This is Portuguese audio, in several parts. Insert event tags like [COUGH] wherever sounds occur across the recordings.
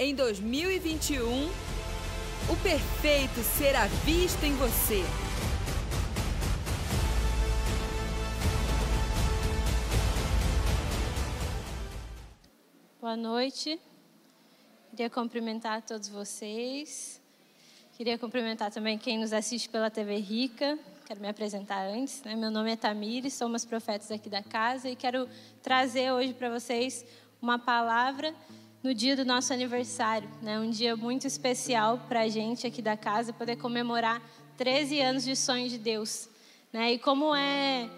Em 2021, o perfeito será visto em você. Boa noite. Queria cumprimentar todos vocês. Queria cumprimentar também quem nos assiste pela TV Rica. Quero me apresentar antes. Né? Meu nome é Tamires, somos profetas aqui da casa e quero trazer hoje para vocês uma palavra no dia do nosso aniversário. Né? Um dia muito especial para a gente aqui da casa, poder comemorar 13 anos de sonho de Deus. Né? E como é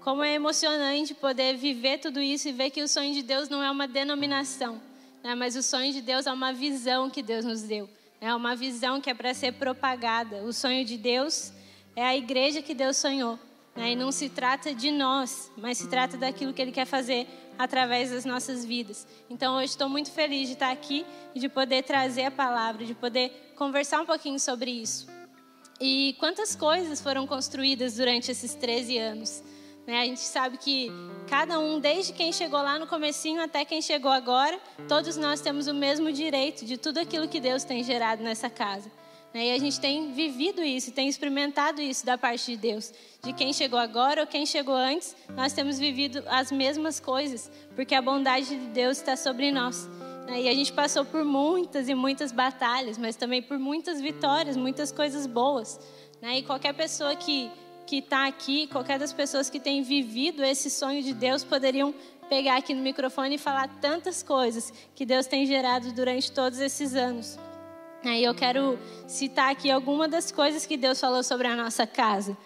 como é emocionante poder viver tudo isso e ver que o sonho de Deus não é uma denominação, né? mas o sonho de Deus é uma visão que Deus nos deu. É uma visão que é para ser propagada. O sonho de Deus é a igreja que Deus sonhou. Né? E não se trata de nós, mas se trata daquilo que Ele quer fazer através das nossas vidas. Então hoje estou muito feliz de estar aqui e de poder trazer a palavra, de poder conversar um pouquinho sobre isso. E quantas coisas foram construídas durante esses 13 anos. Né? A gente sabe que cada um, desde quem chegou lá no comecinho até quem chegou agora, todos nós temos o mesmo direito de tudo aquilo que Deus tem gerado nessa casa. Né? E a gente tem vivido isso, tem experimentado isso da parte de Deus. De quem chegou agora ou quem chegou antes, nós temos vivido as mesmas coisas, porque a bondade de Deus está sobre nós. Né? E a gente passou por muitas e muitas batalhas, mas também por muitas vitórias, muitas coisas boas. Né? E qualquer pessoa que que está aqui, qualquer das pessoas que tem vivido esse sonho de Deus poderiam pegar aqui no microfone e falar tantas coisas que Deus tem gerado durante todos esses anos. Aí eu quero citar aqui algumas das coisas que Deus falou sobre a nossa casa.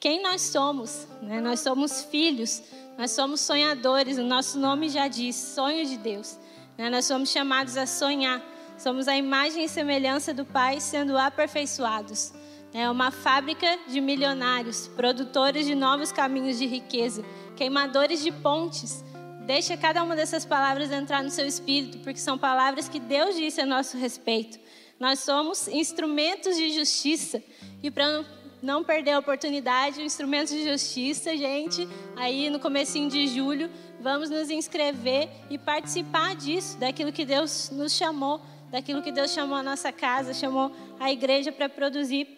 Quem nós somos? Né? Nós somos filhos, nós somos sonhadores, o nosso nome já diz, sonho de Deus. Né? Nós somos chamados a sonhar, somos a imagem e semelhança do Pai sendo aperfeiçoados. É uma fábrica de milionários, produtores de novos caminhos de riqueza, queimadores de pontes. Deixa cada uma dessas palavras entrar no seu espírito, porque são palavras que Deus disse a nosso respeito. Nós somos instrumentos de justiça. E para não perder a oportunidade, o instrumento de justiça, gente, aí no comecinho de julho, vamos nos inscrever e participar disso, daquilo que Deus nos chamou, daquilo que Deus chamou a nossa casa, chamou a igreja para produzir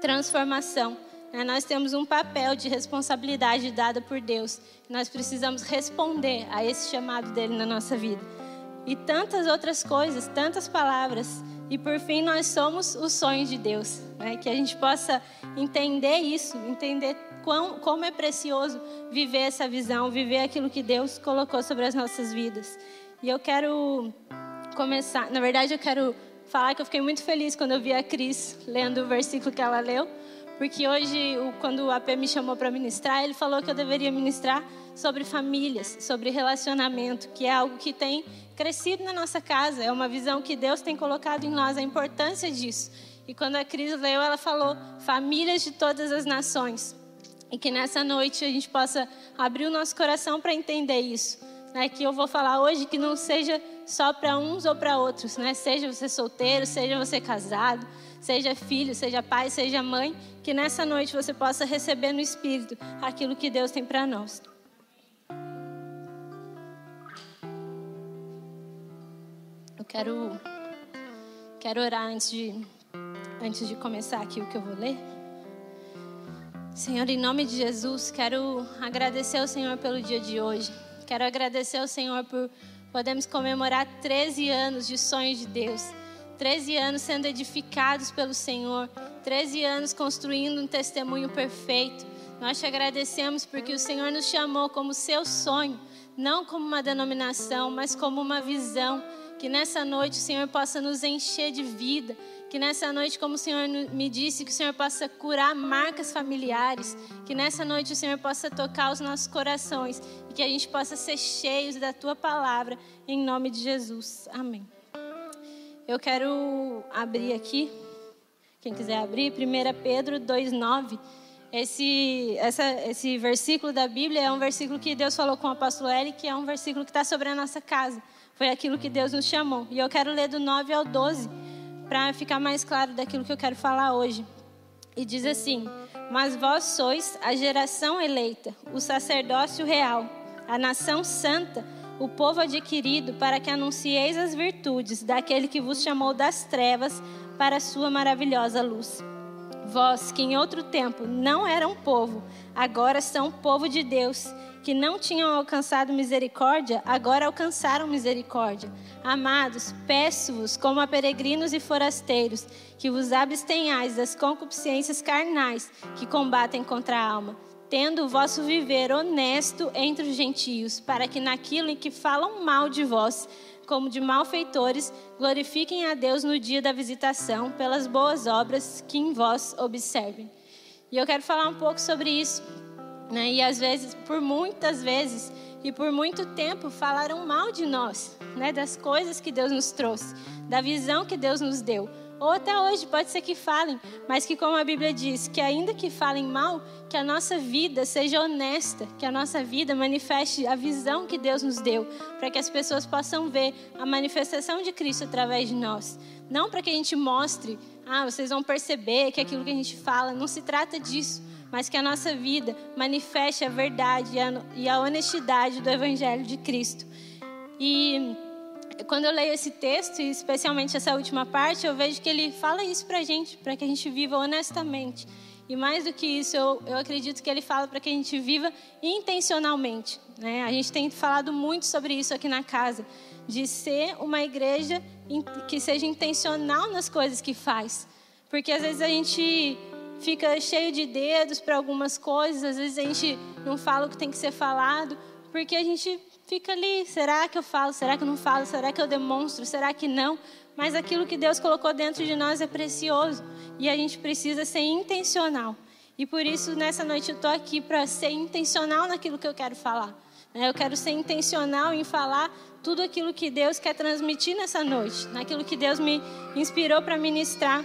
transformação. Né? Nós temos um papel de responsabilidade dada por Deus. Nós precisamos responder a esse chamado dele na nossa vida. E tantas outras coisas, tantas palavras. E por fim, nós somos o sonho de Deus. Né? Que a gente possa entender isso, entender quão, como é precioso viver essa visão, viver aquilo que Deus colocou sobre as nossas vidas. E eu quero começar, na verdade, eu quero falar que eu fiquei muito feliz quando eu vi a Cris lendo o versículo que ela leu, porque hoje, quando o AP me chamou para ministrar, ele falou que eu deveria ministrar sobre famílias, sobre relacionamento, que é algo que tem crescido na nossa casa, é uma visão que Deus tem colocado em nós, a importância disso. E quando a Cris leu, ela falou: famílias de todas as nações. E que nessa noite a gente possa abrir o nosso coração para entender isso né, que eu vou falar hoje que não seja só para uns ou para outros, né? Seja você solteiro, seja você casado, seja filho, seja pai, seja mãe, que nessa noite você possa receber no Espírito aquilo que Deus tem para nós. Quero, quero orar antes de, antes de começar aqui o que eu vou ler. Senhor, em nome de Jesus, quero agradecer ao Senhor pelo dia de hoje. Quero agradecer ao Senhor por podermos comemorar 13 anos de sonhos de Deus. 13 anos sendo edificados pelo Senhor, 13 anos construindo um testemunho perfeito. Nós te agradecemos porque o Senhor nos chamou como seu sonho, não como uma denominação, mas como uma visão. Que nessa noite o Senhor possa nos encher de vida, que nessa noite, como o Senhor me disse, que o Senhor possa curar marcas familiares. Que nessa noite o Senhor possa tocar os nossos corações. E que a gente possa ser cheios da tua palavra. Em nome de Jesus. Amém. Eu quero abrir aqui. Quem quiser abrir, 1 Pedro 2,9. Esse, essa, esse versículo da Bíblia é um versículo que Deus falou com o apóstolo Eli, que é um versículo que está sobre a nossa casa. Foi aquilo que Deus nos chamou. E eu quero ler do 9 ao 12 para ficar mais claro daquilo que eu quero falar hoje. E diz assim: Mas vós sois a geração eleita, o sacerdócio real, a nação santa, o povo adquirido, para que anuncieis as virtudes daquele que vos chamou das trevas para a sua maravilhosa luz. Vós, que em outro tempo não eram povo, agora são povo de Deus, que não tinham alcançado misericórdia, agora alcançaram misericórdia. Amados, peço-vos, como a peregrinos e forasteiros, que vos abstenhais das concupiscências carnais que combatem contra a alma, tendo o vosso viver honesto entre os gentios, para que naquilo em que falam mal de vós, como de malfeitores, glorifiquem a Deus no dia da visitação pelas boas obras que em vós observem. E eu quero falar um pouco sobre isso. Né? E às vezes, por muitas vezes e por muito tempo, falaram mal de nós, né? das coisas que Deus nos trouxe, da visão que Deus nos deu. Ou até hoje pode ser que falem, mas que como a Bíblia diz, que ainda que falem mal, que a nossa vida seja honesta, que a nossa vida manifeste a visão que Deus nos deu, para que as pessoas possam ver a manifestação de Cristo através de nós. Não para que a gente mostre, ah, vocês vão perceber que aquilo que a gente fala, não se trata disso, mas que a nossa vida manifeste a verdade e a honestidade do Evangelho de Cristo. E quando eu leio esse texto, e especialmente essa última parte, eu vejo que ele fala isso para a gente, para que a gente viva honestamente. E mais do que isso, eu, eu acredito que ele fala para que a gente viva intencionalmente. Né? A gente tem falado muito sobre isso aqui na casa, de ser uma igreja que seja intencional nas coisas que faz. Porque às vezes a gente fica cheio de dedos para algumas coisas, às vezes a gente não fala o que tem que ser falado, porque a gente fica ali, será que eu falo? Será que eu não falo? Será que eu demonstro? Será que não? Mas aquilo que Deus colocou dentro de nós é precioso e a gente precisa ser intencional. E por isso, nessa noite, eu estou aqui para ser intencional naquilo que eu quero falar. Né? Eu quero ser intencional em falar tudo aquilo que Deus quer transmitir nessa noite, naquilo que Deus me inspirou para ministrar.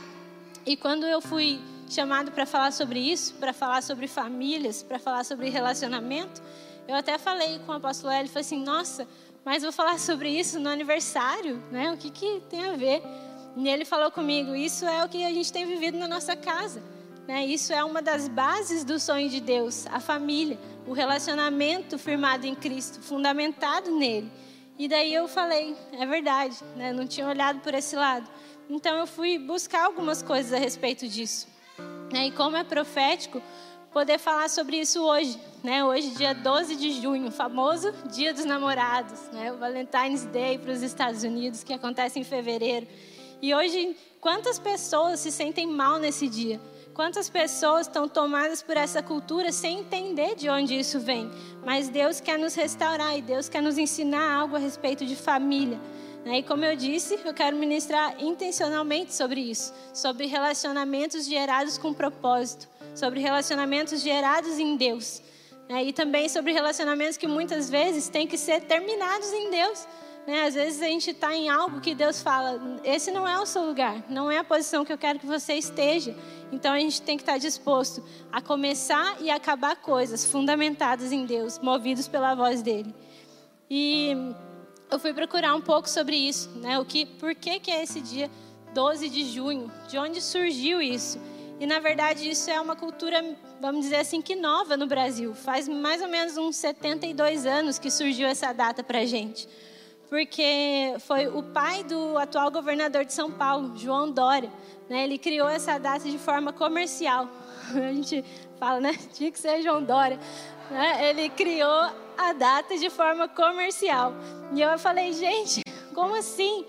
E quando eu fui chamado para falar sobre isso, para falar sobre famílias, para falar sobre relacionamento, eu até falei com o apóstolo Hélio, falei assim, nossa, mas vou falar sobre isso no aniversário, né? O que, que tem a ver? E ele falou comigo, isso é o que a gente tem vivido na nossa casa. Né? Isso é uma das bases do sonho de Deus, a família, o relacionamento firmado em Cristo, fundamentado nele. E daí eu falei, é verdade, né? não tinha olhado por esse lado. Então eu fui buscar algumas coisas a respeito disso. Né? E como é profético, poder falar sobre isso hoje, né? Hoje, dia 12 de junho, famoso Dia dos Namorados, né? O Valentine's Day para os Estados Unidos, que acontece em fevereiro. E hoje, quantas pessoas se sentem mal nesse dia? Quantas pessoas estão tomadas por essa cultura sem entender de onde isso vem? Mas Deus quer nos restaurar e Deus quer nos ensinar algo a respeito de família. Né? E como eu disse, eu quero ministrar intencionalmente sobre isso, sobre relacionamentos gerados com propósito sobre relacionamentos gerados em Deus. Né? E também sobre relacionamentos que muitas vezes têm que ser terminados em Deus. Né? Às vezes a gente está em algo que Deus fala: esse não é o seu lugar, não é a posição que eu quero que você esteja. Então a gente tem que estar tá disposto a começar e acabar coisas fundamentadas em Deus, movidos pela voz dele. E eu fui procurar um pouco sobre isso, né? O que, por que, que é esse dia 12 de junho? De onde surgiu isso? E na verdade isso é uma cultura, vamos dizer assim, que nova no Brasil. Faz mais ou menos uns 72 anos que surgiu essa data para gente. Porque foi o pai do atual governador de São Paulo, João Dória. Né? Ele criou essa data de forma comercial. [LAUGHS] A gente fala, né? Tinha que ser João Dória. Né? Ele criou a data de forma comercial. E eu falei, gente, como assim?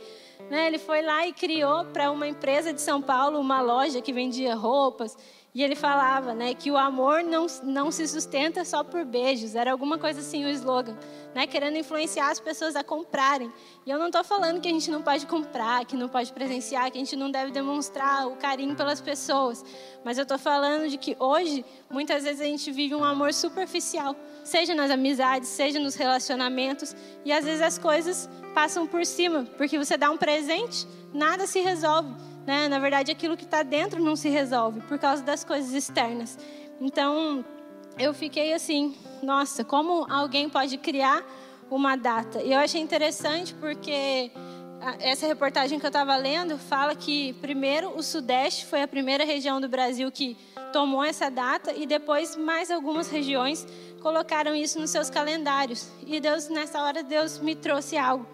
Né? Ele foi lá e criou para uma empresa de São Paulo uma loja que vendia roupas. E ele falava né, que o amor não, não se sustenta só por beijos. Era alguma coisa assim o slogan. Né, querendo influenciar as pessoas a comprarem. E eu não estou falando que a gente não pode comprar, que não pode presenciar, que a gente não deve demonstrar o carinho pelas pessoas. Mas eu estou falando de que hoje, muitas vezes a gente vive um amor superficial. Seja nas amizades, seja nos relacionamentos. E às vezes as coisas passam por cima, porque você dá um presente, nada se resolve. Né? Na verdade, aquilo que está dentro não se resolve por causa das coisas externas. Então, eu fiquei assim, nossa, como alguém pode criar uma data? E eu achei interessante porque essa reportagem que eu estava lendo fala que primeiro o Sudeste foi a primeira região do Brasil que tomou essa data e depois mais algumas regiões colocaram isso nos seus calendários. E Deus, nessa hora, Deus me trouxe algo.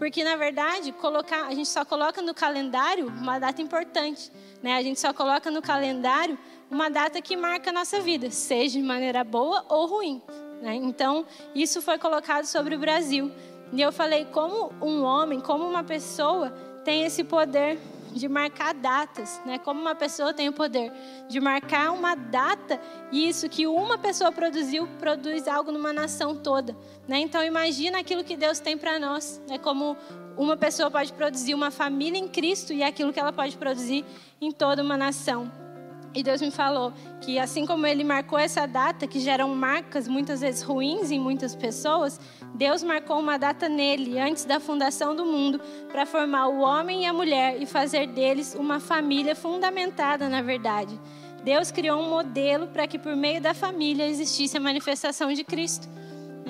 Porque, na verdade, colocar, a gente só coloca no calendário uma data importante. Né? A gente só coloca no calendário uma data que marca a nossa vida, seja de maneira boa ou ruim. Né? Então, isso foi colocado sobre o Brasil. E eu falei como um homem, como uma pessoa tem esse poder de marcar datas, né? Como uma pessoa tem o poder de marcar uma data e isso que uma pessoa produziu produz algo numa nação toda, né? Então imagina aquilo que Deus tem para nós, né? Como uma pessoa pode produzir uma família em Cristo e aquilo que ela pode produzir em toda uma nação. E Deus me falou que assim como Ele marcou essa data, que geram marcas muitas vezes ruins em muitas pessoas, Deus marcou uma data nele, antes da fundação do mundo, para formar o homem e a mulher e fazer deles uma família fundamentada na verdade. Deus criou um modelo para que por meio da família existisse a manifestação de Cristo.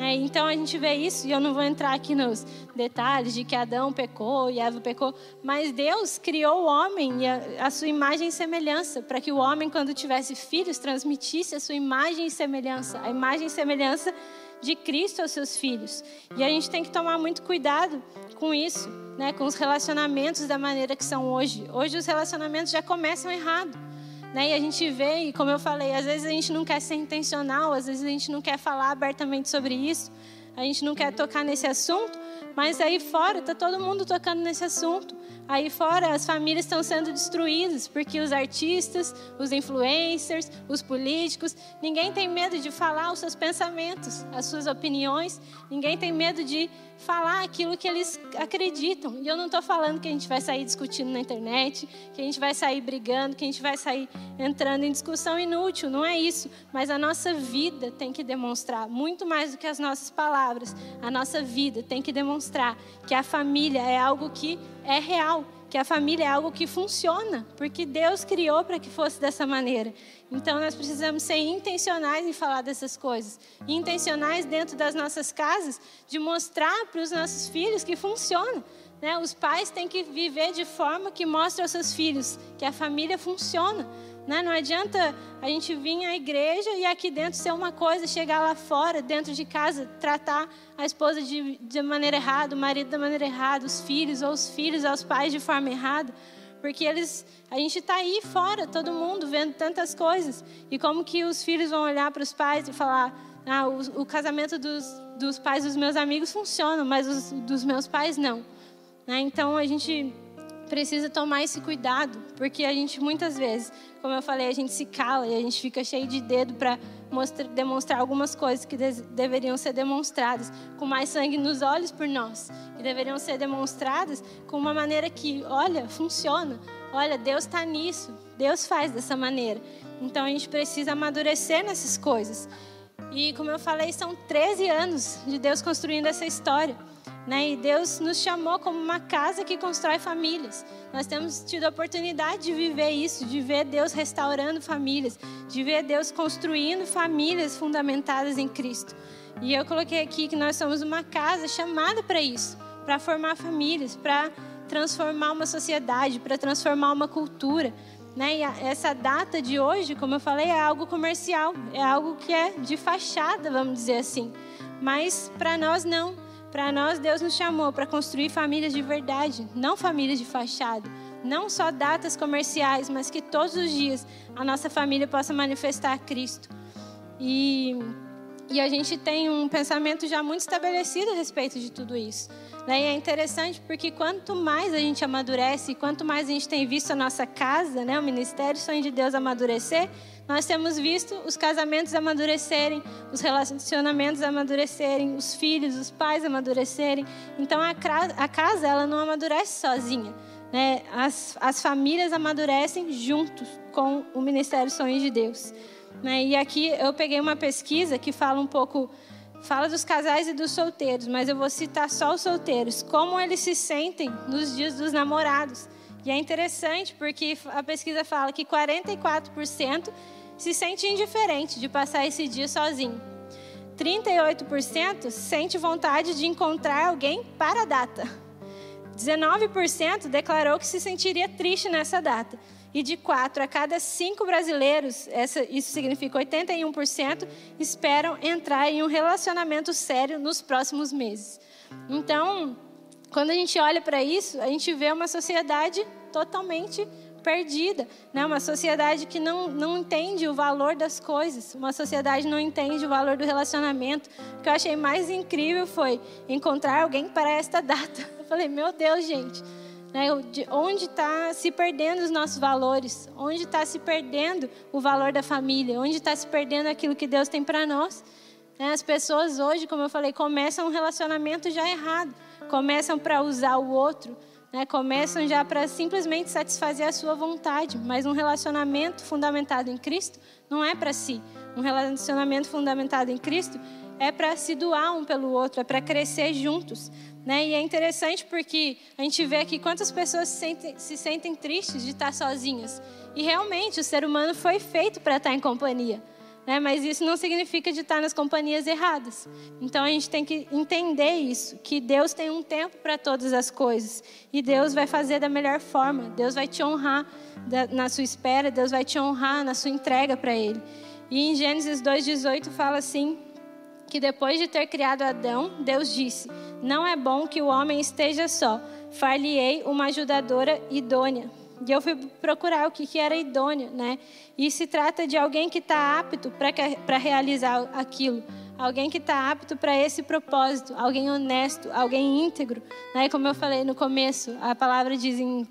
É, então a gente vê isso, e eu não vou entrar aqui nos detalhes de que Adão pecou e Eva pecou, mas Deus criou o homem e a, a sua imagem e semelhança, para que o homem, quando tivesse filhos, transmitisse a sua imagem e semelhança, a imagem e semelhança de Cristo aos seus filhos. E a gente tem que tomar muito cuidado com isso, né, com os relacionamentos da maneira que são hoje. Hoje os relacionamentos já começam errado. Né? E a gente vê, e como eu falei, às vezes a gente não quer ser intencional, às vezes a gente não quer falar abertamente sobre isso, a gente não quer tocar nesse assunto, mas aí fora está todo mundo tocando nesse assunto. Aí fora as famílias estão sendo destruídas porque os artistas, os influencers, os políticos, ninguém tem medo de falar os seus pensamentos, as suas opiniões, ninguém tem medo de falar aquilo que eles acreditam. E eu não estou falando que a gente vai sair discutindo na internet, que a gente vai sair brigando, que a gente vai sair entrando em discussão inútil, não é isso. Mas a nossa vida tem que demonstrar, muito mais do que as nossas palavras, a nossa vida tem que demonstrar que a família é algo que é real, que a família é algo que funciona, porque Deus criou para que fosse dessa maneira. Então nós precisamos ser intencionais em falar dessas coisas, intencionais dentro das nossas casas, de mostrar para os nossos filhos que funciona. Né? Os pais têm que viver de forma que mostre aos seus filhos que a família funciona. Né? Não adianta a gente vir à igreja e aqui dentro ser uma coisa, chegar lá fora, dentro de casa, tratar a esposa de, de maneira errada, o marido da maneira errada, os filhos ou os filhos aos pais de forma errada. Porque eles, a gente está aí fora, todo mundo vendo tantas coisas. E como que os filhos vão olhar para os pais e falar: ah, o, o casamento dos, dos pais dos meus amigos funciona, mas os dos meus pais não. Né? Então a gente precisa tomar esse cuidado, porque a gente muitas vezes, como eu falei, a gente se cala e a gente fica cheio de dedo para demonstrar algumas coisas que deveriam ser demonstradas com mais sangue nos olhos por nós, que deveriam ser demonstradas com uma maneira que, olha, funciona. Olha, Deus está nisso, Deus faz dessa maneira. Então a gente precisa amadurecer nessas coisas. E como eu falei, são 13 anos de Deus construindo essa história. Né? E Deus nos chamou como uma casa que constrói famílias. Nós temos tido a oportunidade de viver isso, de ver Deus restaurando famílias, de ver Deus construindo famílias fundamentadas em Cristo. E eu coloquei aqui que nós somos uma casa chamada para isso, para formar famílias, para transformar uma sociedade, para transformar uma cultura. Né? E essa data de hoje, como eu falei, é algo comercial, é algo que é de fachada, vamos dizer assim. Mas para nós não. Para nós, Deus nos chamou para construir famílias de verdade, não famílias de fachada. Não só datas comerciais, mas que todos os dias a nossa família possa manifestar Cristo. E, e a gente tem um pensamento já muito estabelecido a respeito de tudo isso. Né? E é interessante porque quanto mais a gente amadurece, quanto mais a gente tem visto a nossa casa, né, o ministério Sonho de Deus amadurecer, nós temos visto os casamentos amadurecerem, os relacionamentos amadurecerem, os filhos, os pais amadurecerem. Então a, a casa ela não amadurece sozinha. Né? As, as famílias amadurecem juntos com o Ministério Sonhos de Deus. Né? E aqui eu peguei uma pesquisa que fala um pouco, fala dos casais e dos solteiros, mas eu vou citar só os solteiros, como eles se sentem nos dias dos namorados. E é interessante porque a pesquisa fala que 44% se sente indiferente de passar esse dia sozinho. 38% sente vontade de encontrar alguém para a data. 19% declarou que se sentiria triste nessa data. E de quatro a cada cinco brasileiros, essa, isso significa 81%, esperam entrar em um relacionamento sério nos próximos meses. Então, quando a gente olha para isso, a gente vê uma sociedade totalmente perdida, né? uma sociedade que não, não entende o valor das coisas, uma sociedade não entende o valor do relacionamento. O que eu achei mais incrível foi encontrar alguém para esta data. [LAUGHS] Eu falei, meu Deus, gente, né? onde está se perdendo os nossos valores? Onde está se perdendo o valor da família? Onde está se perdendo aquilo que Deus tem para nós? Né? As pessoas hoje, como eu falei, começam um relacionamento já errado, começam para usar o outro né, começam já para simplesmente satisfazer a sua vontade, mas um relacionamento fundamentado em Cristo não é para si. Um relacionamento fundamentado em Cristo é para se doar um pelo outro, é para crescer juntos. Né? E é interessante porque a gente vê aqui quantas pessoas se sentem, se sentem tristes de estar sozinhas. E realmente o ser humano foi feito para estar em companhia né? mas isso não significa de estar nas companhias erradas. Então a gente tem que entender isso, que Deus tem um tempo para todas as coisas e Deus vai fazer da melhor forma. Deus vai te honrar na sua espera, Deus vai te honrar na sua entrega para Ele. E em Gênesis 2,18 fala assim: que depois de ter criado Adão, Deus disse: Não é bom que o homem esteja só, far-lhe-ei uma ajudadora idônea. E eu fui procurar o que, que era idôneo, né? E se trata de alguém que está apto para realizar aquilo, alguém que está apto para esse propósito, alguém honesto, alguém íntegro, né? Como eu falei no começo, a palavra diz em 1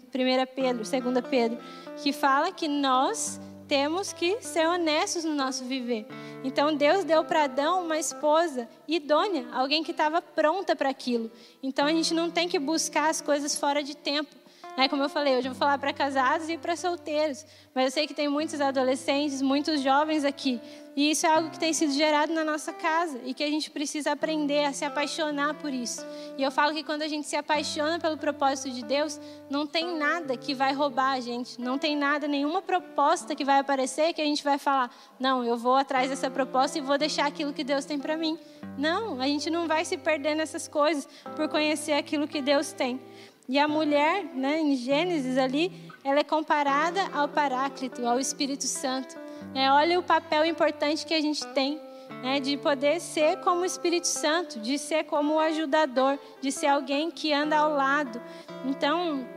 Pedro, 2 Pedro, que fala que nós temos que ser honestos no nosso viver. Então Deus deu para Adão uma esposa idônea, alguém que estava pronta para aquilo. Então a gente não tem que buscar as coisas fora de tempo. Né? Como eu falei, hoje eu vou falar para casados e para solteiros. Mas eu sei que tem muitos adolescentes, muitos jovens aqui. E isso é algo que tem sido gerado na nossa casa e que a gente precisa aprender a se apaixonar por isso. E eu falo que quando a gente se apaixona pelo propósito de Deus, não tem nada que vai roubar a gente, não tem nada, nenhuma proposta que vai aparecer que a gente vai falar: "Não, eu vou atrás dessa proposta e vou deixar aquilo que Deus tem para mim". Não, a gente não vai se perder nessas coisas por conhecer aquilo que Deus tem. E a mulher, né, em Gênesis ali, ela é comparada ao Paráclito, ao Espírito Santo. É, olha o papel importante que a gente tem né, de poder ser como o Espírito Santo, de ser como o ajudador, de ser alguém que anda ao lado. Então,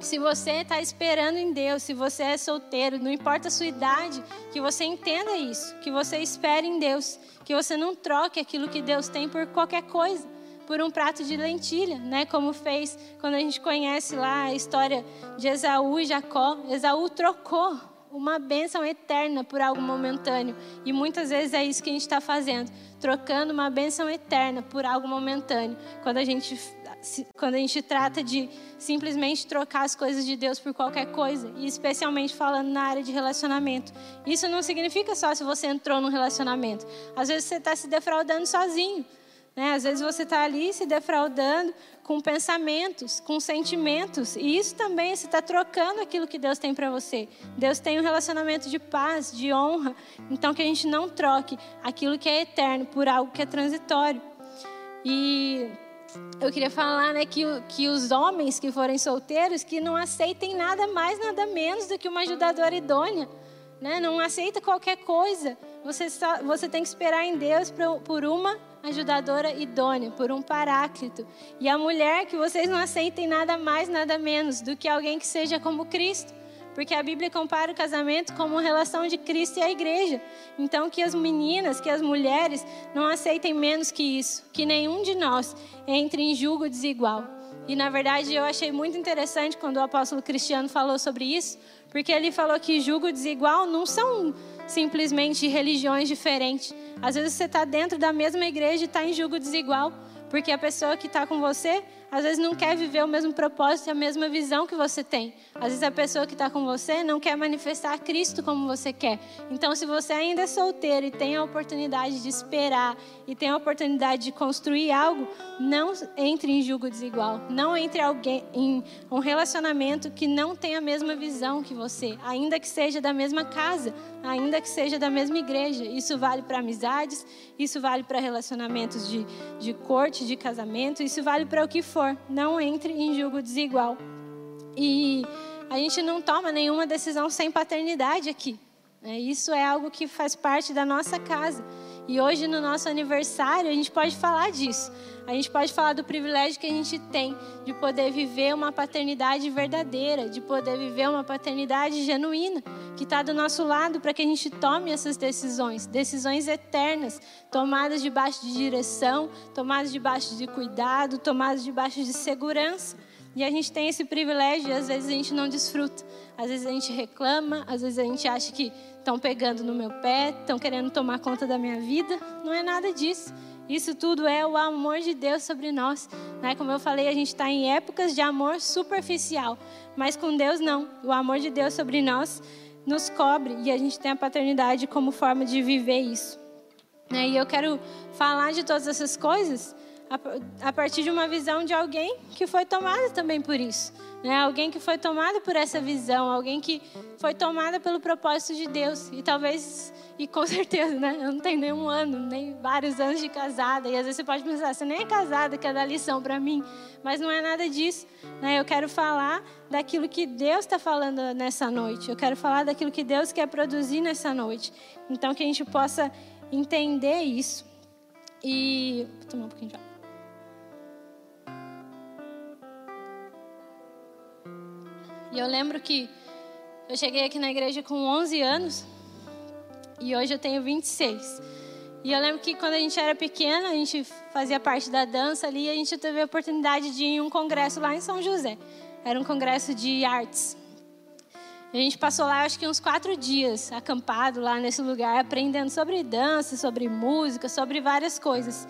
se você está esperando em Deus, se você é solteiro, não importa a sua idade, que você entenda isso, que você espere em Deus, que você não troque aquilo que Deus tem por qualquer coisa por um prato de lentilha, né? Como fez quando a gente conhece lá a história de Esaú e Jacó. Esaú trocou uma bênção eterna por algo momentâneo. E muitas vezes é isso que a gente está fazendo, trocando uma bênção eterna por algo momentâneo. Quando a gente quando a gente trata de simplesmente trocar as coisas de Deus por qualquer coisa, e especialmente falando na área de relacionamento. Isso não significa só se você entrou num relacionamento. Às vezes você está se defraudando sozinho. Né? Às vezes você está ali se defraudando com pensamentos, com sentimentos, e isso também você está trocando aquilo que Deus tem para você. Deus tem um relacionamento de paz, de honra, então que a gente não troque aquilo que é eterno por algo que é transitório. E eu queria falar né, que, que os homens que forem solteiros que não aceitem nada mais, nada menos do que uma ajudadora idônea. Né? Não aceita qualquer coisa. Você, só, você tem que esperar em Deus por uma ajudadora idônea, por um paráclito. E a mulher que vocês não aceitem nada mais, nada menos do que alguém que seja como Cristo. Porque a Bíblia compara o casamento como uma relação de Cristo e a igreja. Então, que as meninas, que as mulheres não aceitem menos que isso, que nenhum de nós entre em julgo desigual. E na verdade eu achei muito interessante quando o apóstolo Cristiano falou sobre isso, porque ele falou que julgo desigual não são simplesmente religiões diferentes. Às vezes você está dentro da mesma igreja e está em julgo desigual, porque a pessoa que está com você às vezes não quer viver o mesmo propósito e a mesma visão que você tem. Às vezes a pessoa que está com você não quer manifestar Cristo como você quer. Então, se você ainda é solteiro e tem a oportunidade de esperar e tem a oportunidade de construir algo, não entre em julgo desigual. Não entre alguém em um relacionamento que não tem a mesma visão que você, ainda que seja da mesma casa, ainda que seja da mesma igreja. Isso vale para amizades, isso vale para relacionamentos de, de corte, de casamento, isso vale para o que for for, não entre em julgo desigual. E a gente não toma nenhuma decisão sem paternidade aqui. Né? Isso é algo que faz parte da nossa casa. E hoje, no nosso aniversário, a gente pode falar disso. A gente pode falar do privilégio que a gente tem de poder viver uma paternidade verdadeira, de poder viver uma paternidade genuína, que está do nosso lado para que a gente tome essas decisões, decisões eternas, tomadas debaixo de direção, tomadas debaixo de cuidado, tomadas debaixo de segurança. E a gente tem esse privilégio e às vezes a gente não desfruta. Às vezes a gente reclama, às vezes a gente acha que estão pegando no meu pé, estão querendo tomar conta da minha vida. Não é nada disso. Isso tudo é o amor de Deus sobre nós. Né? Como eu falei, a gente está em épocas de amor superficial, mas com Deus não. O amor de Deus sobre nós nos cobre e a gente tem a paternidade como forma de viver isso. Né? E eu quero falar de todas essas coisas a partir de uma visão de alguém que foi tomada também por isso. Né? Alguém que foi tomado por essa visão, alguém que foi tomada pelo propósito de Deus. E talvez, e com [LAUGHS] certeza, né? eu não tenho nenhum ano, nem vários anos de casada. E às vezes você pode pensar, você nem é casada, quer dar lição para mim. Mas não é nada disso. Né? Eu quero falar daquilo que Deus está falando nessa noite. Eu quero falar daquilo que Deus quer produzir nessa noite. Então, que a gente possa entender isso. E. Vou tomar um pouquinho de água. E eu lembro que eu cheguei aqui na igreja com 11 anos e hoje eu tenho 26. E eu lembro que quando a gente era pequena, a gente fazia parte da dança ali e a gente teve a oportunidade de ir em um congresso lá em São José. Era um congresso de artes. A gente passou lá, acho que uns quatro dias, acampado lá nesse lugar, aprendendo sobre dança, sobre música, sobre várias coisas.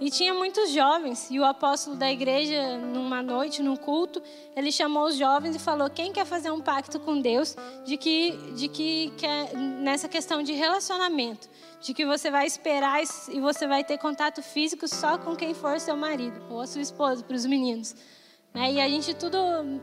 E tinha muitos jovens, e o apóstolo da igreja, numa noite, num culto, ele chamou os jovens e falou: quem quer fazer um pacto com Deus de que, de que quer, nessa questão de relacionamento, de que você vai esperar e você vai ter contato físico só com quem for seu marido ou a sua esposa, para os meninos. Né? E a gente tudo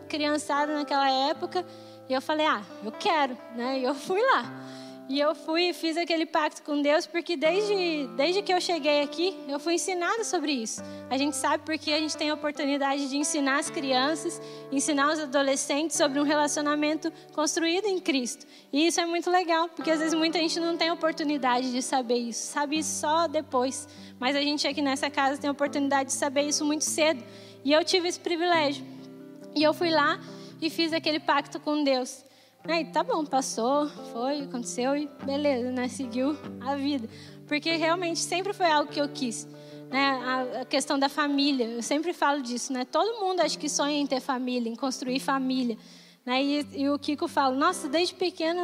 criançado naquela época, e eu falei: ah, eu quero, né? E eu fui lá. E eu fui e fiz aquele pacto com Deus porque desde, desde que eu cheguei aqui, eu fui ensinada sobre isso. A gente sabe porque a gente tem a oportunidade de ensinar as crianças, ensinar os adolescentes sobre um relacionamento construído em Cristo. E isso é muito legal, porque às vezes muita gente não tem oportunidade de saber isso, sabe isso só depois. Mas a gente aqui nessa casa tem a oportunidade de saber isso muito cedo. E eu tive esse privilégio. E eu fui lá e fiz aquele pacto com Deus. Aí, tá bom, passou, foi, aconteceu e beleza, né? Seguiu a vida. Porque realmente sempre foi algo que eu quis. Né? A, questão da família, eu sempre falo disso, né? Todo mundo acho que sonha em ter família, em construir família. Né? E, e, o Kiko fala, nossa, desde pequeno,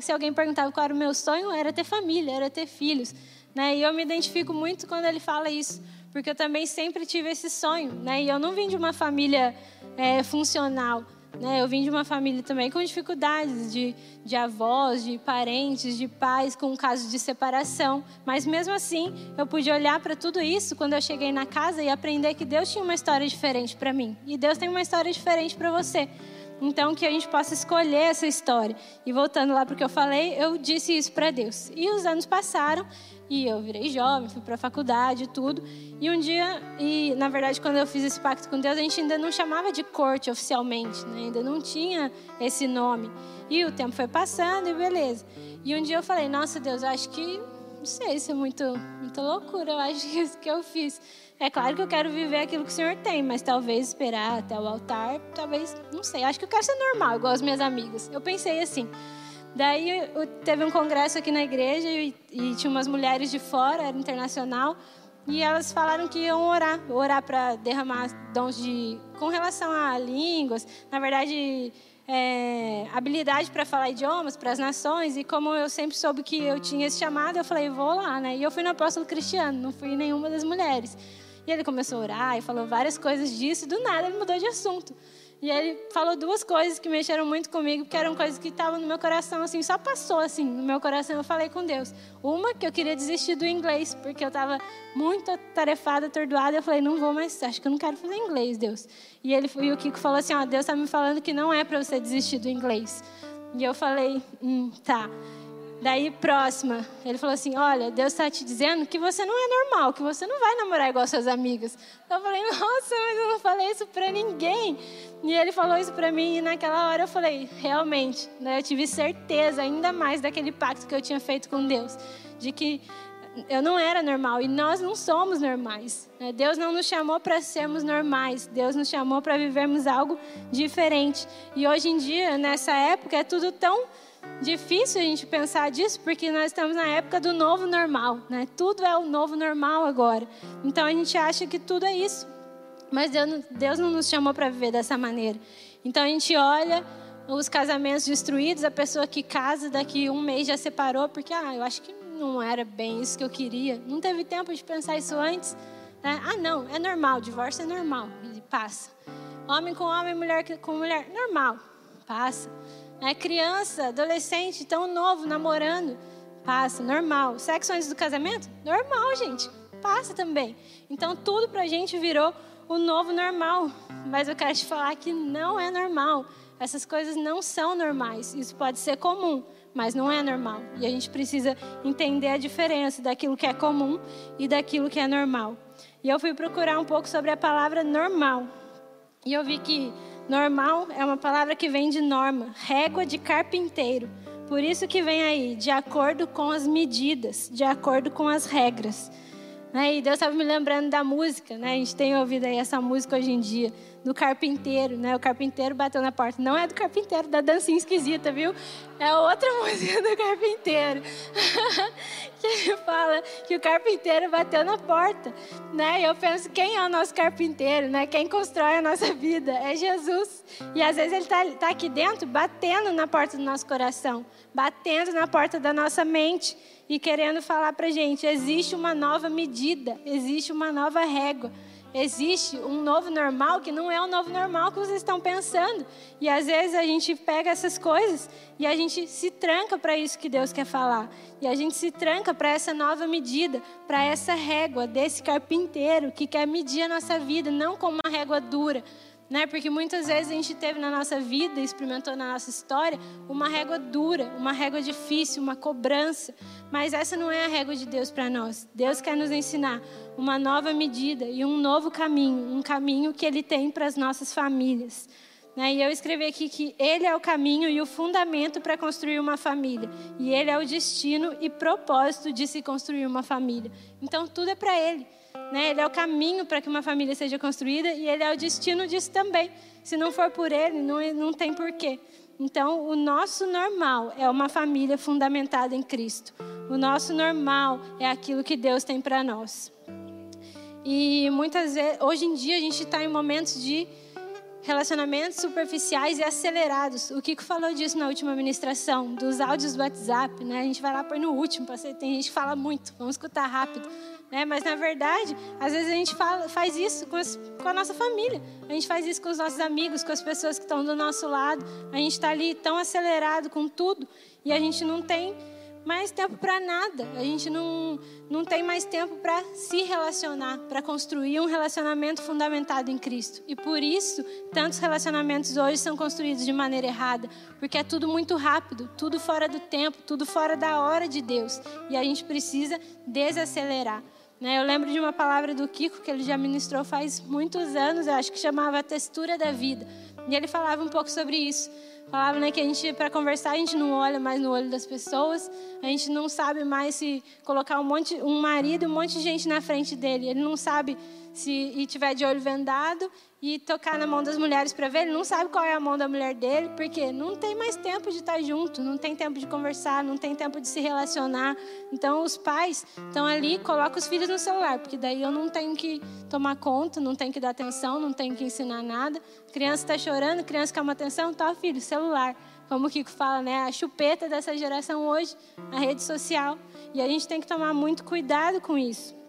se alguém perguntava qual era o meu sonho, era ter família, era ter filhos. Né? E eu me identifico muito quando ele fala isso, porque eu também sempre tive esse sonho. Né? E eu não vim de uma família é, funcional. Né? Eu vim de uma família também com dificuldades de, de avós, de parentes, de pais com casos de separação. Mas mesmo assim, eu pude olhar para tudo isso quando eu cheguei na casa e aprender que Deus tinha uma história diferente para mim. E Deus tem uma história diferente para você. Então, que a gente possa escolher essa história. E voltando lá para o que eu falei, eu disse isso para Deus. E os anos passaram e eu virei jovem, fui para a faculdade tudo. E um dia, e na verdade, quando eu fiz esse pacto com Deus, a gente ainda não chamava de corte oficialmente, né? ainda não tinha esse nome. E o tempo foi passando e beleza. E um dia eu falei: Nossa Deus, eu acho que, não sei, isso é muito, muita loucura, eu acho que isso que eu fiz. É claro que eu quero viver aquilo que o Senhor tem, mas talvez esperar até o altar, talvez, não sei. Acho que eu quero ser normal, igual as minhas amigas. Eu pensei assim. Daí teve um congresso aqui na igreja e, e tinha umas mulheres de fora, era internacional, e elas falaram que iam orar, orar para derramar dons de com relação a línguas, na verdade, é, habilidade para falar idiomas para as nações. E como eu sempre soube que eu tinha esse chamado, eu falei, vou lá, né? E eu fui no apóstolo Cristiano, não fui nenhuma das mulheres. E ele começou a orar e falou várias coisas disso, e do nada ele mudou de assunto. E ele falou duas coisas que mexeram muito comigo, porque eram coisas que estavam no meu coração, assim, só passou assim, no meu coração. Eu falei com Deus. Uma, que eu queria desistir do inglês, porque eu estava muito atarefada, atordoada. Eu falei, não vou mais, acho que eu não quero fazer inglês, Deus. E, ele, e o Kiko falou assim: ó, Deus está me falando que não é para você desistir do inglês. E eu falei, hum, tá. Daí, próxima, ele falou assim: Olha, Deus está te dizendo que você não é normal, que você não vai namorar igual suas amigas. Eu falei: Nossa, mas eu não falei isso para ninguém. E ele falou isso para mim, e naquela hora eu falei: Realmente, né, eu tive certeza ainda mais daquele pacto que eu tinha feito com Deus, de que eu não era normal e nós não somos normais. Né? Deus não nos chamou para sermos normais, Deus nos chamou para vivermos algo diferente. E hoje em dia, nessa época, é tudo tão difícil a gente pensar disso, porque nós estamos na época do novo normal, né? Tudo é o novo normal agora. Então a gente acha que tudo é isso. Mas Deus, não nos chamou para viver dessa maneira. Então a gente olha os casamentos destruídos, a pessoa que casa daqui um mês já separou, porque ah, eu acho que não era bem isso que eu queria. Não teve tempo de pensar isso antes. Né? Ah, não, é normal, divórcio é normal, ele passa. Homem com homem, mulher com mulher, normal, passa. É criança, adolescente, tão novo, namorando, passa, normal. Sexo antes do casamento? Normal, gente, passa também. Então tudo pra gente virou o novo normal. Mas eu quero te falar que não é normal. Essas coisas não são normais. Isso pode ser comum, mas não é normal. E a gente precisa entender a diferença daquilo que é comum e daquilo que é normal. E eu fui procurar um pouco sobre a palavra normal. E eu vi que normal é uma palavra que vem de norma, régua de carpinteiro. Por isso que vem aí, de acordo com as medidas, de acordo com as regras. Né? E Deus estava me lembrando da música, né? A gente tem ouvido aí essa música hoje em dia, do carpinteiro, né? O carpinteiro bateu na porta. Não é do carpinteiro, da dancinha esquisita, viu? É outra [LAUGHS] música do carpinteiro. [LAUGHS] que ele fala que o carpinteiro bateu na porta, né? E eu penso, quem é o nosso carpinteiro, né? Quem constrói a nossa vida? É Jesus. E às vezes ele está tá aqui dentro, batendo na porta do nosso coração, batendo na porta da nossa mente e querendo falar para gente: existe uma nova medida, existe uma nova régua, existe um novo normal que não é o novo normal que vocês estão pensando. E às vezes a gente pega essas coisas e a gente se tranca para isso que Deus quer falar. E a gente se tranca para essa nova medida, para essa régua desse carpinteiro que quer medir a nossa vida, não com uma régua dura, né? Porque muitas vezes a gente teve na nossa vida, experimentou na nossa história, uma régua dura, uma régua difícil, uma cobrança. Mas essa não é a régua de Deus para nós. Deus quer nos ensinar uma nova medida e um novo caminho, um caminho que Ele tem para as nossas famílias. Né? E eu escrevi aqui que Ele é o caminho e o fundamento para construir uma família. E Ele é o destino e propósito de se construir uma família. Então tudo é para Ele. Né? Ele é o caminho para que uma família seja construída e ele é o destino disso também. Se não for por ele, não, não tem porquê. Então, o nosso normal é uma família fundamentada em Cristo. O nosso normal é aquilo que Deus tem para nós. E muitas vezes, hoje em dia, a gente está em momentos de relacionamentos superficiais e acelerados. O Kiko falou disso na última ministração, dos áudios do WhatsApp, né? A gente vai lá pôr no último, tem gente que fala muito, vamos escutar rápido. Né? Mas na verdade, às vezes a gente fala, faz isso com, as, com, a nossa família, a gente faz isso com os nossos amigos, com as pessoas que estão do nosso lado. A gente está ali tão acelerado com tudo e a gente não tem mais tempo para nada. A gente não, não tem mais tempo para se relacionar, para construir um relacionamento fundamentado em Cristo. E por isso, tantos relacionamentos hoje são construídos de maneira errada, porque é tudo muito rápido, tudo fora do tempo, tudo fora da hora de Deus. E a gente precisa desacelerar. Né? Eu lembro de uma palavra do Kiko que ele já ministrou faz muitos anos, eu acho que chamava textura da vida. E ele falava um pouco sobre isso. Falava né, que a gente, para conversar, a gente não olha mais no olho das pessoas, a gente não sabe mais se colocar um, monte, um marido um monte de gente na frente dele. Ele não sabe se e tiver de olho vendado e tocar na mão das mulheres para ver, ele não sabe qual é a mão da mulher dele, porque não tem mais tempo de estar junto, não tem tempo de conversar, não tem tempo de se relacionar. Então os pais estão ali, colocam os filhos no celular, porque daí eu não tenho que tomar conta, não tenho que dar atenção, não tenho que ensinar nada. Criança está chorando, criança quer uma atenção, tá filho, celular. Como o Kiko fala, né? A chupeta dessa geração hoje, a rede social. E a gente tem que tomar muito cuidado com isso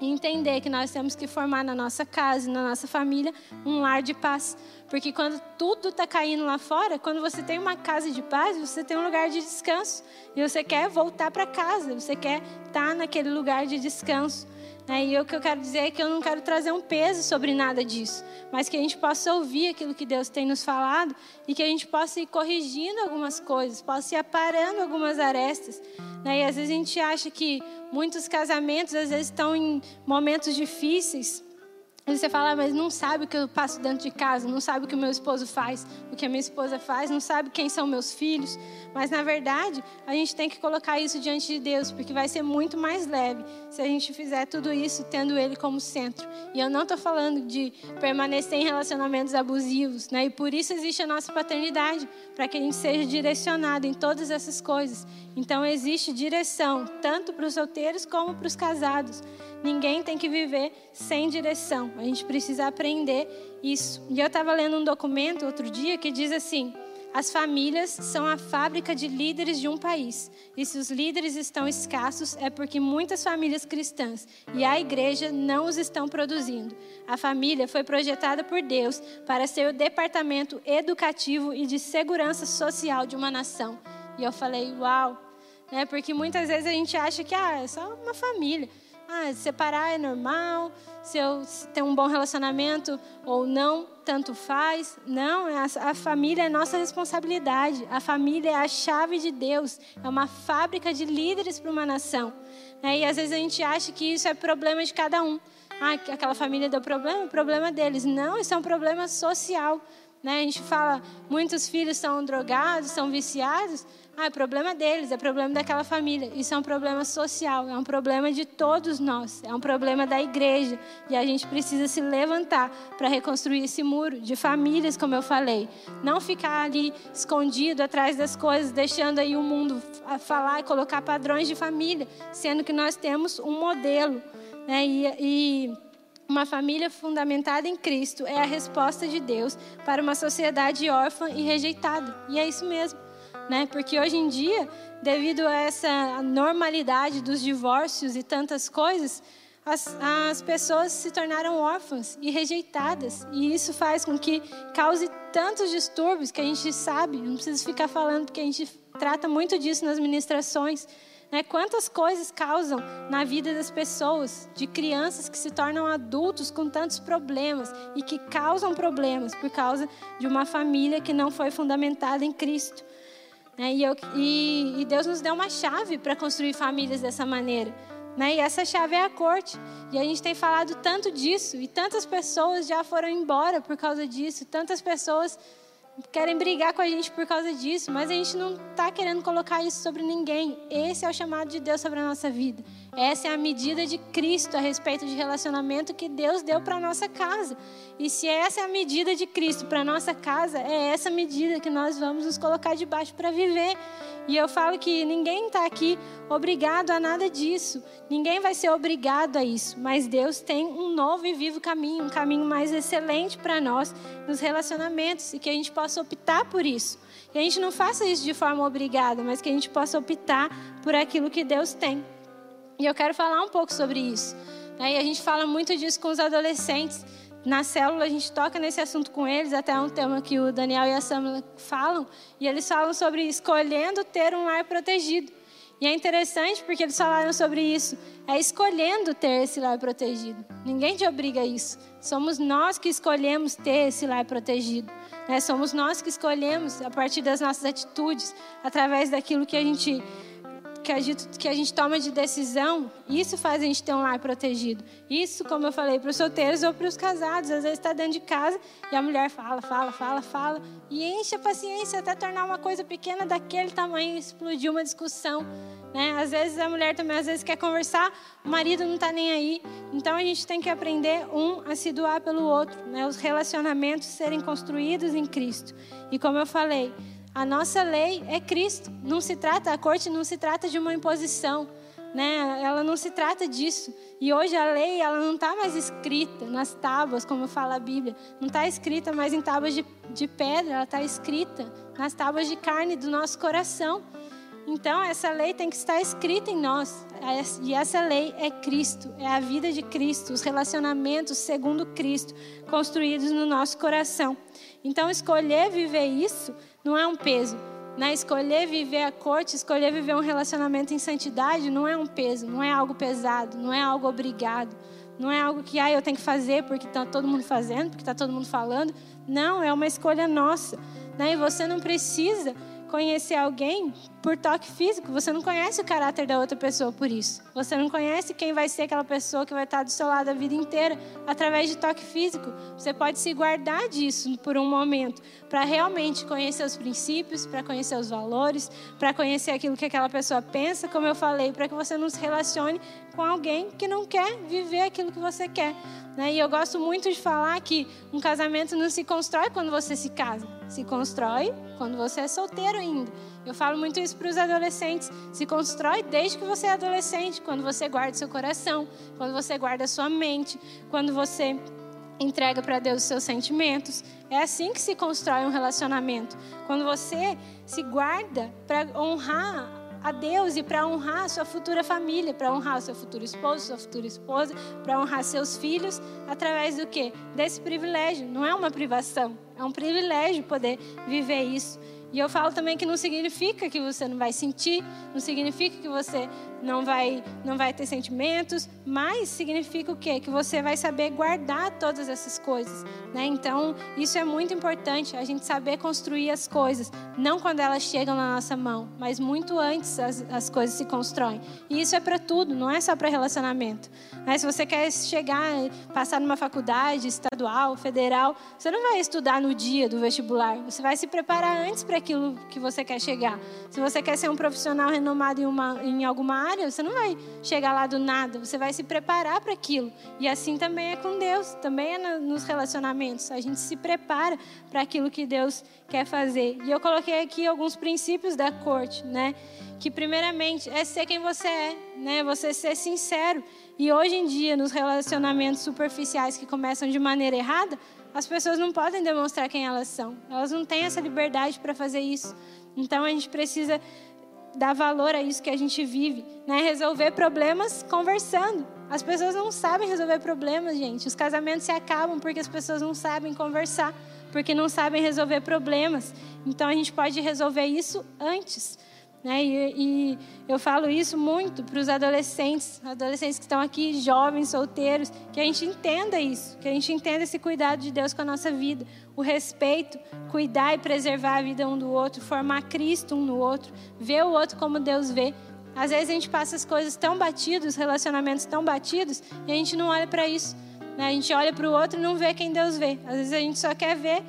e entender que nós temos que formar na nossa casa, na nossa família, um lar de paz. Porque quando tudo está caindo lá fora, quando você tem uma casa de paz, você tem um lugar de descanso. E você quer voltar para casa, você quer estar tá naquele lugar de descanso. Né? E o que eu quero dizer é que eu não quero trazer um peso sobre nada disso, mas que a gente possa ouvir aquilo que Deus tem nos falado e que a gente possa ir corrigindo algumas coisas, possa ir aparando algumas arestas. Né? E às vezes a gente acha que muitos casamentos às vezes estão em momentos difíceis você fala, ah, mas não sabe o que eu passo dentro de casa, não sabe o que o meu esposo faz, o que a minha esposa faz, não sabe quem são meus filhos. Mas na verdade, a gente tem que colocar isso diante de Deus, porque vai ser muito mais leve se a gente fizer tudo isso tendo Ele como centro. E eu não estou falando de permanecer em relacionamentos abusivos, né? E por isso existe a nossa paternidade, para que a gente seja direcionado em todas essas coisas. Então existe direção, tanto para os solteiros como para os casados. Ninguém tem que viver sem direção. A gente precisa aprender isso. E eu estava lendo um documento outro dia que diz assim: as famílias são a fábrica de líderes de um país. E se os líderes estão escassos, é porque muitas famílias cristãs e a igreja não os estão produzindo. A família foi projetada por Deus para ser o departamento educativo e de segurança social de uma nação. E eu falei, uau! Né? Porque muitas vezes a gente acha que ah, é só uma família. Ah, separar é normal, se eu tenho um bom relacionamento ou não, tanto faz. Não, é a, a família é nossa responsabilidade. A família é a chave de Deus, é uma fábrica de líderes para uma nação. É, e às vezes a gente acha que isso é problema de cada um. Ah, aquela família deu problema, o problema deles. Não, isso é um problema social. Né? A gente fala, muitos filhos são drogados, são viciados. Ah, é problema deles, é problema daquela família. Isso é um problema social, é um problema de todos nós, é um problema da igreja. E a gente precisa se levantar para reconstruir esse muro de famílias, como eu falei. Não ficar ali escondido atrás das coisas, deixando aí o mundo falar e colocar padrões de família, sendo que nós temos um modelo. Né? e, e uma família fundamentada em Cristo é a resposta de Deus para uma sociedade órfã e rejeitada. E é isso mesmo né? Porque hoje em dia, devido a essa normalidade dos divórcios e tantas coisas, as, as pessoas se tornaram órfãs e rejeitadas. E isso faz com que cause tantos distúrbios que a gente sabe, não precisa ficar falando, porque a gente trata muito disso nas ministrações. Né? Quantas coisas causam na vida das pessoas, de crianças que se tornam adultos com tantos problemas e que causam problemas por causa de uma família que não foi fundamentada em Cristo. Né? E, eu, e, e Deus nos deu uma chave para construir famílias dessa maneira. Né? E essa chave é a corte. E a gente tem falado tanto disso. E tantas pessoas já foram embora por causa disso. Tantas pessoas querem brigar com a gente por causa disso, mas a gente não está querendo colocar isso sobre ninguém. Esse é o chamado de Deus sobre a nossa vida. Essa é a medida de Cristo a respeito de relacionamento que Deus deu para nossa casa. E se essa é a medida de Cristo para nossa casa, é essa medida que nós vamos nos colocar debaixo para viver. E eu falo que ninguém está aqui obrigado a nada disso. Ninguém vai ser obrigado a isso. Mas Deus tem um novo e vivo caminho, um caminho mais excelente para nós nos relacionamentos e que a gente possa optar por isso. Que a gente não faça isso de forma obrigada, mas que a gente possa optar por aquilo que Deus tem. E eu quero falar um pouco sobre isso. Né? E a gente fala muito disso com os adolescentes. Na célula a gente toca nesse assunto com eles, até é um tema que o Daniel e a Samla falam, e eles falam sobre escolhendo ter um lar protegido. E é interessante porque eles falaram sobre isso. É escolhendo ter esse lar protegido. Ninguém te obriga a isso. Somos nós que escolhemos ter esse lar protegido. Né? Somos nós que escolhemos a partir das nossas atitudes, através daquilo que a gente que a, gente, que a gente toma de decisão, isso faz a gente ter um lar protegido. Isso, como eu falei, para os solteiros ou para os casados. Às vezes está dentro de casa e a mulher fala, fala, fala, fala, e enche a paciência até tornar uma coisa pequena daquele tamanho explodir uma discussão. Né? Às vezes a mulher também às vezes quer conversar, o marido não está nem aí. Então a gente tem que aprender um a se doar pelo outro, né? os relacionamentos serem construídos em Cristo. E como eu falei, a nossa lei é Cristo. Não se trata, a corte não se trata de uma imposição, né? Ela não se trata disso. E hoje a lei, ela não está mais escrita nas tábuas, como fala a Bíblia. Não está escrita mais em tábuas de, de pedra, ela está escrita nas tábuas de carne do nosso coração. Então, essa lei tem que estar escrita em nós. E essa lei é Cristo, é a vida de Cristo, os relacionamentos segundo Cristo, construídos no nosso coração. Então, escolher viver isso não é um peso, né? Escolher viver a corte, escolher viver um relacionamento em santidade não é um peso, não é algo pesado, não é algo obrigado. Não é algo que ah, eu tenho que fazer porque está todo mundo fazendo, porque está todo mundo falando. Não, é uma escolha nossa. Né? E você não precisa conhecer alguém por toque físico. Você não conhece o caráter da outra pessoa por isso. Você não conhece quem vai ser aquela pessoa que vai estar do seu lado a vida inteira através de toque físico. Você pode se guardar disso por um momento para realmente conhecer os princípios, para conhecer os valores, para conhecer aquilo que aquela pessoa pensa, como eu falei, para que você não se relacione com alguém que não quer viver aquilo que você quer. Né? E eu gosto muito de falar que um casamento não se constrói quando você se casa, se constrói quando você é solteiro ainda. Eu falo muito isso para os adolescentes. Se constrói desde que você é adolescente, quando você guarda seu coração, quando você guarda sua mente, quando você entrega para Deus os seus sentimentos. É assim que se constrói um relacionamento. Quando você se guarda para honrar a Deus e para honrar a sua futura família, para honrar o seu futuro esposo, sua futura esposa, para honrar seus filhos, através do quê? Desse privilégio. Não é uma privação, é um privilégio poder viver isso. E eu falo também que não significa que você não vai sentir, não significa que você não vai, não vai ter sentimentos, mas significa o quê? Que você vai saber guardar todas essas coisas. Né? Então, isso é muito importante, a gente saber construir as coisas, não quando elas chegam na nossa mão, mas muito antes as, as coisas se constroem. E isso é para tudo, não é só para relacionamento. Né? Se você quer chegar, passar numa faculdade estadual, federal, você não vai estudar no dia do vestibular, você vai se preparar antes para aquilo que você quer chegar. Se você quer ser um profissional renomado em, uma, em alguma área, você não vai chegar lá do nada, você vai se preparar para aquilo. E assim também é com Deus, também é nos relacionamentos. A gente se prepara para aquilo que Deus quer fazer. E eu coloquei aqui alguns princípios da corte, né? Que primeiramente é ser quem você é, né? Você ser sincero. E hoje em dia, nos relacionamentos superficiais que começam de maneira errada, as pessoas não podem demonstrar quem elas são. Elas não têm essa liberdade para fazer isso. Então a gente precisa dar valor a isso que a gente vive, né? Resolver problemas conversando. As pessoas não sabem resolver problemas, gente. Os casamentos se acabam porque as pessoas não sabem conversar, porque não sabem resolver problemas. Então a gente pode resolver isso antes. Né? E, e, eu falo isso muito para os adolescentes, adolescentes que estão aqui, jovens, solteiros, que a gente entenda isso, que a gente entenda esse cuidado de Deus com a nossa vida, o respeito, cuidar e preservar a vida um do outro, formar Cristo um no outro, ver o outro como Deus vê. Às vezes a gente passa as coisas tão batidas, relacionamentos tão batidos, e a gente não olha para isso. Né? A gente olha para o outro e não vê quem Deus vê. Às vezes a gente só quer ver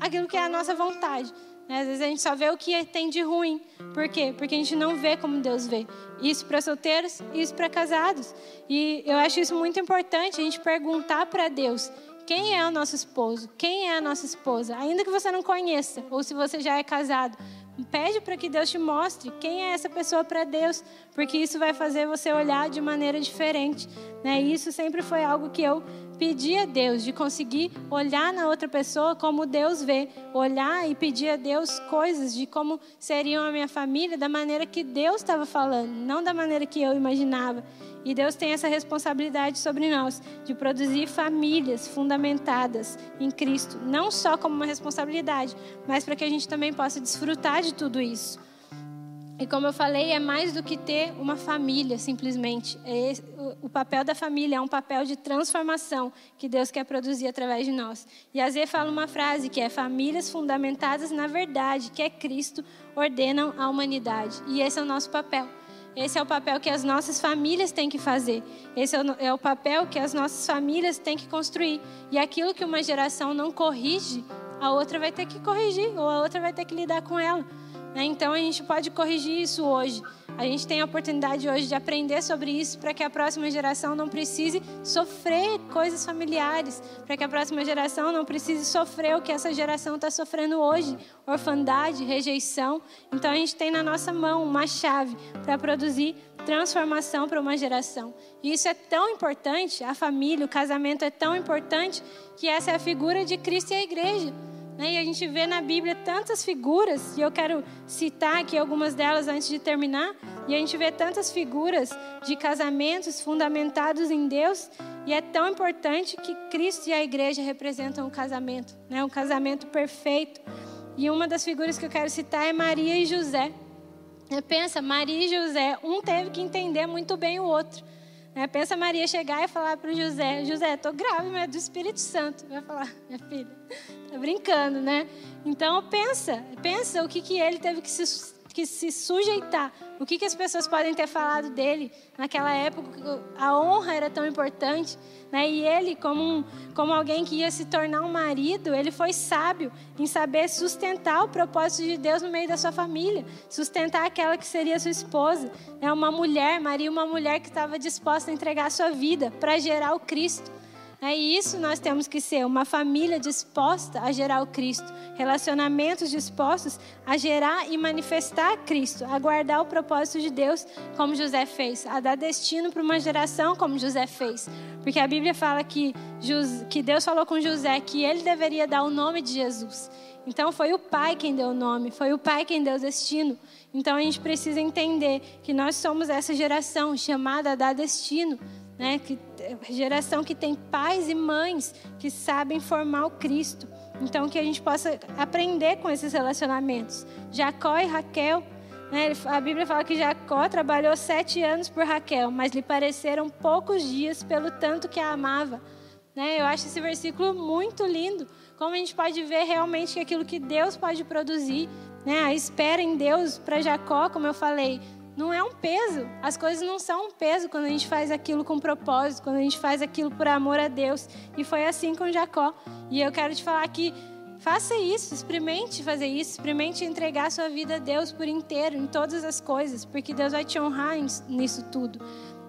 aquilo que é a nossa vontade. Né? Às vezes a gente só vê o que tem de ruim. Por quê? Porque a gente não vê como Deus vê. Isso para solteiros, isso para casados. E eu acho isso muito importante, a gente perguntar para Deus quem é o nosso esposo, quem é a nossa esposa, ainda que você não conheça, ou se você já é casado. Pede para que Deus te mostre quem é essa pessoa para Deus, porque isso vai fazer você olhar de maneira diferente. Né? E isso sempre foi algo que eu pedir a Deus, de conseguir olhar na outra pessoa como Deus vê, olhar e pedir a Deus coisas de como seriam a minha família da maneira que Deus estava falando, não da maneira que eu imaginava. E Deus tem essa responsabilidade sobre nós de produzir famílias fundamentadas em Cristo, não só como uma responsabilidade, mas para que a gente também possa desfrutar de tudo isso. E como eu falei, é mais do que ter uma família, simplesmente. É o papel da família é um papel de transformação que Deus quer produzir através de nós. E a Zé fala uma frase que é: famílias fundamentadas na verdade, que é Cristo, ordenam a humanidade. E esse é o nosso papel. Esse é o papel que as nossas famílias têm que fazer. Esse é o, é o papel que as nossas famílias têm que construir. E aquilo que uma geração não corrige, a outra vai ter que corrigir, ou a outra vai ter que lidar com ela. Né? Então a gente pode corrigir isso hoje. A gente tem a oportunidade hoje de aprender sobre isso para que a próxima geração não precise sofrer coisas familiares, para que a próxima geração não precise sofrer o que essa geração está sofrendo hoje orfandade, rejeição. Então a gente tem na nossa mão uma chave para produzir transformação para uma geração. E isso é tão importante, a família, o casamento é tão importante, que essa é a figura de Cristo e a igreja. Né? E a gente vê na Bíblia tantas figuras, e eu quero citar aqui algumas delas antes de terminar. E a gente vê tantas figuras de casamentos fundamentados em Deus, e é tão importante que Cristo e a igreja representam o casamento, né? um casamento perfeito. E uma das figuras que eu quero citar é Maria e José. Pensa, Maria e José, um teve que entender muito bem o outro. É, pensa Maria chegar e falar para o José: José, estou grávida, mas é do Espírito Santo. Vai falar, [LAUGHS] minha filha, tá brincando, né? Então pensa, pensa o que, que ele teve que se, que se sujeitar. O que, que as pessoas podem ter falado dele naquela época? A honra era tão importante. Né? E ele, como, um, como alguém que ia se tornar um marido, ele foi sábio em saber sustentar o propósito de Deus no meio da sua família, sustentar aquela que seria sua esposa. Né? Uma mulher, Maria, uma mulher que estava disposta a entregar a sua vida para gerar o Cristo. É isso nós temos que ser, uma família disposta a gerar o Cristo, relacionamentos dispostos a gerar e manifestar Cristo, a guardar o propósito de Deus, como José fez, a dar destino para uma geração, como José fez. Porque a Bíblia fala que, que Deus falou com José que ele deveria dar o nome de Jesus. Então foi o Pai quem deu o nome, foi o Pai quem deu o destino. Então a gente precisa entender que nós somos essa geração chamada a dar destino né? Que, geração que tem pais e mães que sabem formar o Cristo. Então, que a gente possa aprender com esses relacionamentos. Jacó e Raquel, né? a Bíblia fala que Jacó trabalhou sete anos por Raquel, mas lhe pareceram poucos dias pelo tanto que a amava. Né? Eu acho esse versículo muito lindo. Como a gente pode ver realmente aquilo que Deus pode produzir. Né? A espera em Deus para Jacó, como eu falei, não é um peso. As coisas não são um peso quando a gente faz aquilo com propósito, quando a gente faz aquilo por amor a Deus. E foi assim com Jacó. E eu quero te falar que faça isso, experimente fazer isso, experimente entregar sua vida a Deus por inteiro, em todas as coisas, porque Deus vai te honrar nisso tudo.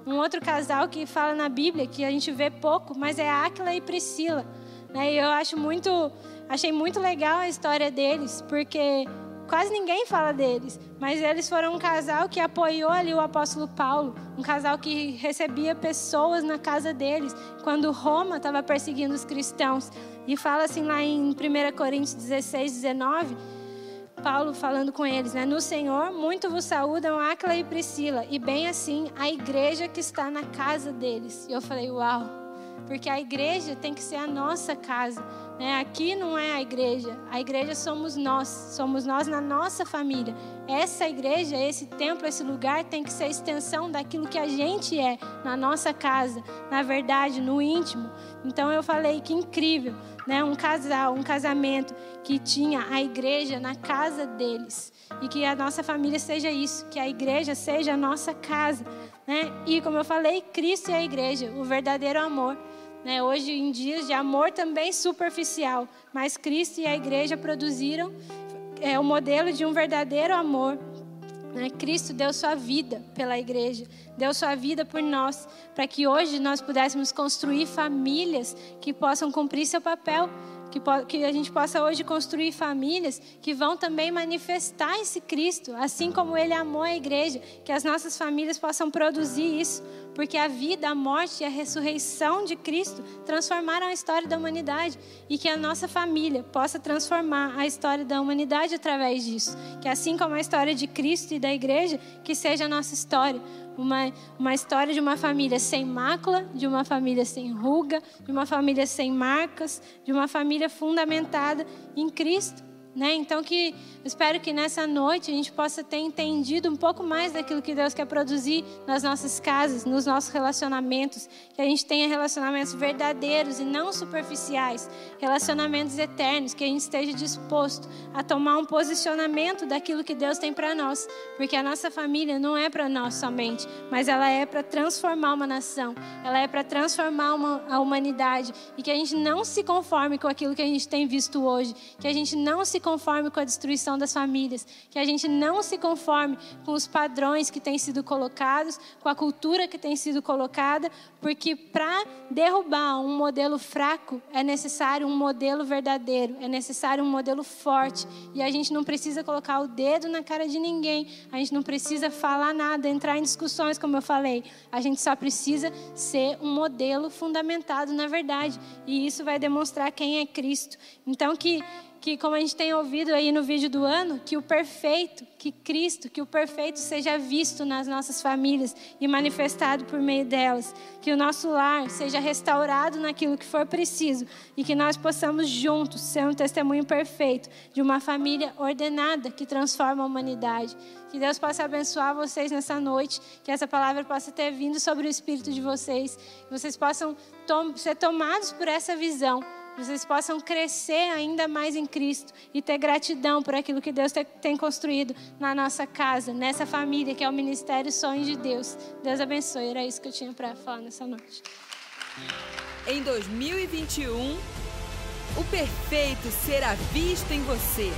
Um outro casal que fala na Bíblia, que a gente vê pouco, mas é Áquila e Priscila. Né? E eu acho muito, achei muito legal a história deles, porque quase ninguém fala deles, mas eles foram um casal que apoiou ali o apóstolo Paulo, um casal que recebia pessoas na casa deles, quando Roma estava perseguindo os cristãos. E fala assim lá em 1 Coríntios 16, 19, Paulo falando com eles, né? No Senhor, muito vos saúdam Áquila e Priscila, e bem assim a igreja que está na casa deles. E eu falei, uau, porque a igreja tem que ser a nossa casa. Né? Aqui não é a igreja, a igreja somos nós, somos nós na nossa família. Essa igreja, esse templo, esse lugar tem que ser a extensão daquilo que a gente é na nossa casa, na verdade, no íntimo. Então eu falei que incrível, né? Um casal, um casamento que tinha a igreja na casa deles e que a nossa família seja isso, que a igreja seja a nossa casa, né? E como eu falei, Cristo e a igreja, o verdadeiro amor né, hoje em dias de amor também superficial, mas Cristo e a igreja produziram é, o modelo de um verdadeiro amor. Né? Cristo deu sua vida pela igreja, deu sua vida por nós, para que hoje nós pudéssemos construir famílias que possam cumprir seu papel que, a gente possa hoje construir famílias que vão também manifestar esse Cristo, assim como Ele amou a igreja, que as nossas famílias possam produzir isso, porque a vida, a morte e a ressurreição de Cristo transformaram a história da humanidade e que a nossa família possa transformar a história da humanidade através disso, que assim como a história de Cristo e da igreja, que seja a nossa história uma, uma história de uma família sem mácula, de uma família sem ruga, de uma família sem marcas, de uma família fundamentada em Cristo. Né? Então que espero que nessa noite a gente possa ter entendido um pouco mais daquilo que Deus quer produzir nas nossas casas, nos nossos relacionamentos, que a gente tenha relacionamentos verdadeiros e não superficiais, relacionamentos eternos, que a gente esteja disposto a tomar um posicionamento daquilo que Deus tem para nós, porque a nossa família não é para nós somente, mas ela é para transformar uma nação, ela é para transformar uma, a humanidade. E que a gente não se conforme com aquilo que a gente tem visto hoje, que a gente não se conforme com a destruição das famílias, que a gente não se conforme com os padrões que têm sido colocados, com a cultura que tem sido colocada, porque para derrubar um modelo fraco é necessário um modelo verdadeiro, é necessário um modelo forte. E a gente não precisa colocar o dedo na cara de ninguém, a gente não precisa falar nada, entrar em discussões, como eu falei. A gente só precisa ser um modelo fundamentado na verdade. E isso vai demonstrar quem é Cristo. Então, que que, como a gente tem ouvido aí no vídeo do ano, que o perfeito, que Cristo, que o perfeito seja visto nas nossas famílias e manifestado por meio delas. Que o nosso lar seja restaurado naquilo que for preciso e que nós possamos juntos ser um testemunho perfeito de uma família ordenada que transforma a humanidade. Que Deus possa abençoar vocês nessa noite, que essa palavra possa ter vindo sobre o espírito de vocês, que vocês possam tom ser tomados por essa visão vocês possam crescer ainda mais em Cristo e ter gratidão por aquilo que Deus tem construído na nossa casa, nessa família que é o Ministério Sonho de Deus. Deus abençoe. Era isso que eu tinha para falar nessa noite. Em 2021, o perfeito será visto em você.